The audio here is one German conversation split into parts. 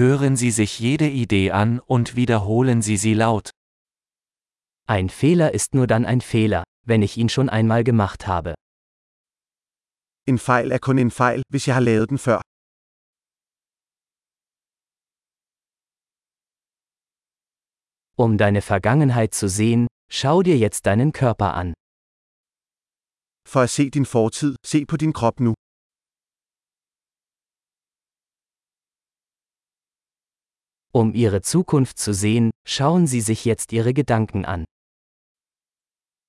Hören Sie sich jede Idee an und wiederholen Sie sie laut. Ein Fehler ist nur dann ein Fehler, wenn ich ihn schon einmal gemacht habe. En fejl er kun en fejl, hvis jeg har lavet den før. Um deine Vergangenheit zu sehen, schau dir jetzt deinen Körper an. For at se din fortid, se på din krop nu. Um ihre Zukunft zu sehen, schauen Sie sich jetzt Ihre Gedanken an.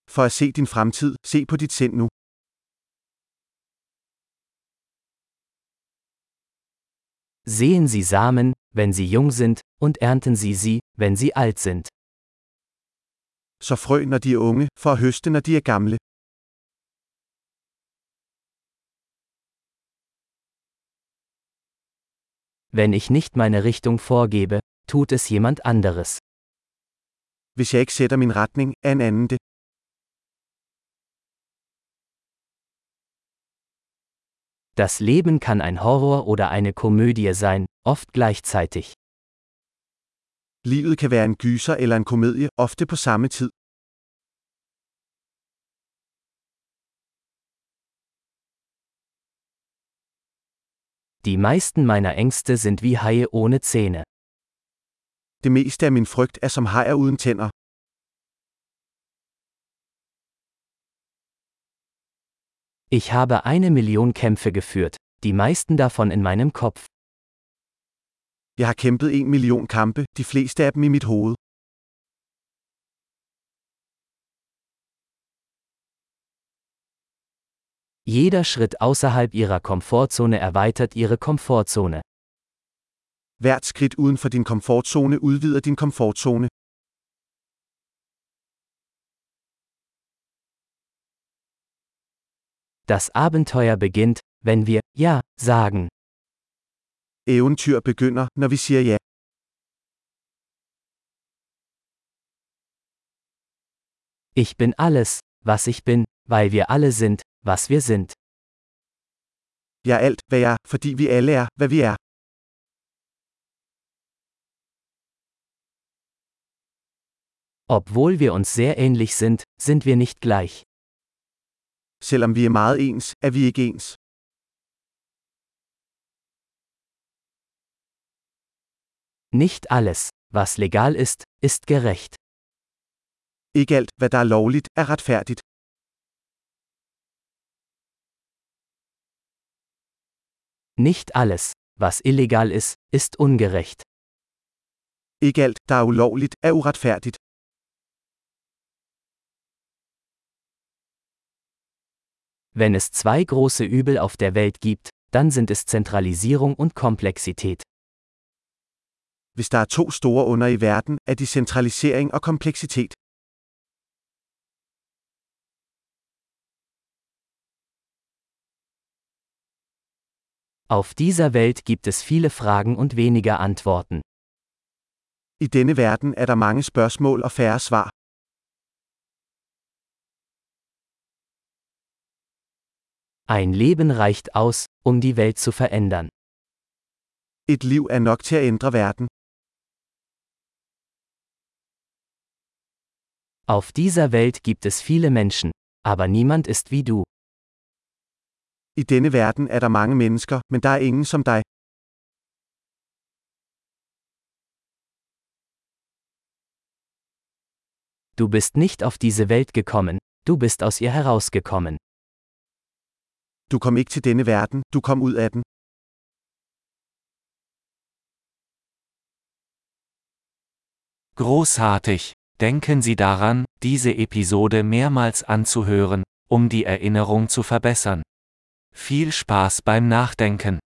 For at se din fremtid, se på dit sind nu. Sehen Sie Samen, wenn sie jung sind, und ernten Sie sie, wenn sie alt sind. Så frø når de er unge, for at høste når de er gamle. Wenn ich nicht meine Richtung vorgebe, tut es jemand anderes. Hvis jeg ikke sætter min retning, er en anden det. Das Leben kann ein Horror oder eine Komödie sein, oft gleichzeitig. Livet kan være en gyser eller en komedie, ofte på samme tid. Die meisten meiner Ängste sind wie Haie ohne Zähne. Det meste af min frygt er som hajer uden tænder. Ich habe eine Million Kämpfe geführt, die meisten davon in meinem Kopf. Jeg har kæmpet en million kampe, de fleste af dem i mit hoved. Jeder Schritt außerhalb ihrer Komfortzone erweitert ihre Komfortzone. Hvert skridt uden for din komfortzone udvider din komfortzone. Das Abenteuer beginnt, wenn wir Ja sagen. Eventyr begynder, når vi siger ja. Ich bin alles, was ich bin, weil wir alle sind, was wir sind. Jeg er alt, hvad jeg er, fordi vi alle er, hvad vi er. Obwohl wir uns sehr ähnlich sind, sind wir nicht gleich. Selvom vi er meget ens, er vi ikke ens. Nicht alles, was legal ist, ist gerecht. Ikke alt, hvad der er lovligt, er retfærdigt. Nicht alles, was illegal ist, ist ungerecht. Ikke alt, der er ulovligt, er uretfærdigt. Wenn es zwei große Übel auf der Welt gibt, dann sind es Zentralisierung und Komplexität. Hvis der er to store under i verden, er de centralisering og kompleksitet. Auf dieser Welt gibt es viele Fragen und weniger Antworten. I denne verden er der mange spørgsmål og færre svar. Ein Leben reicht aus, um die Welt zu verändern. Et liv er nok til at ændre verden. Auf dieser Welt gibt es viele Menschen, aber niemand ist wie du. I denne verden er der mange mennesker, men der er ingen som dig. Du bist nicht auf diese Welt gekommen, du bist aus ihr herausgekommen. Du kom ikke til denne verden, du kom ud af den. Großartig! Denken Sie daran, diese Episode mehrmals anzuhören, um die Erinnerung zu verbessern. Viel Spaß beim Nachdenken!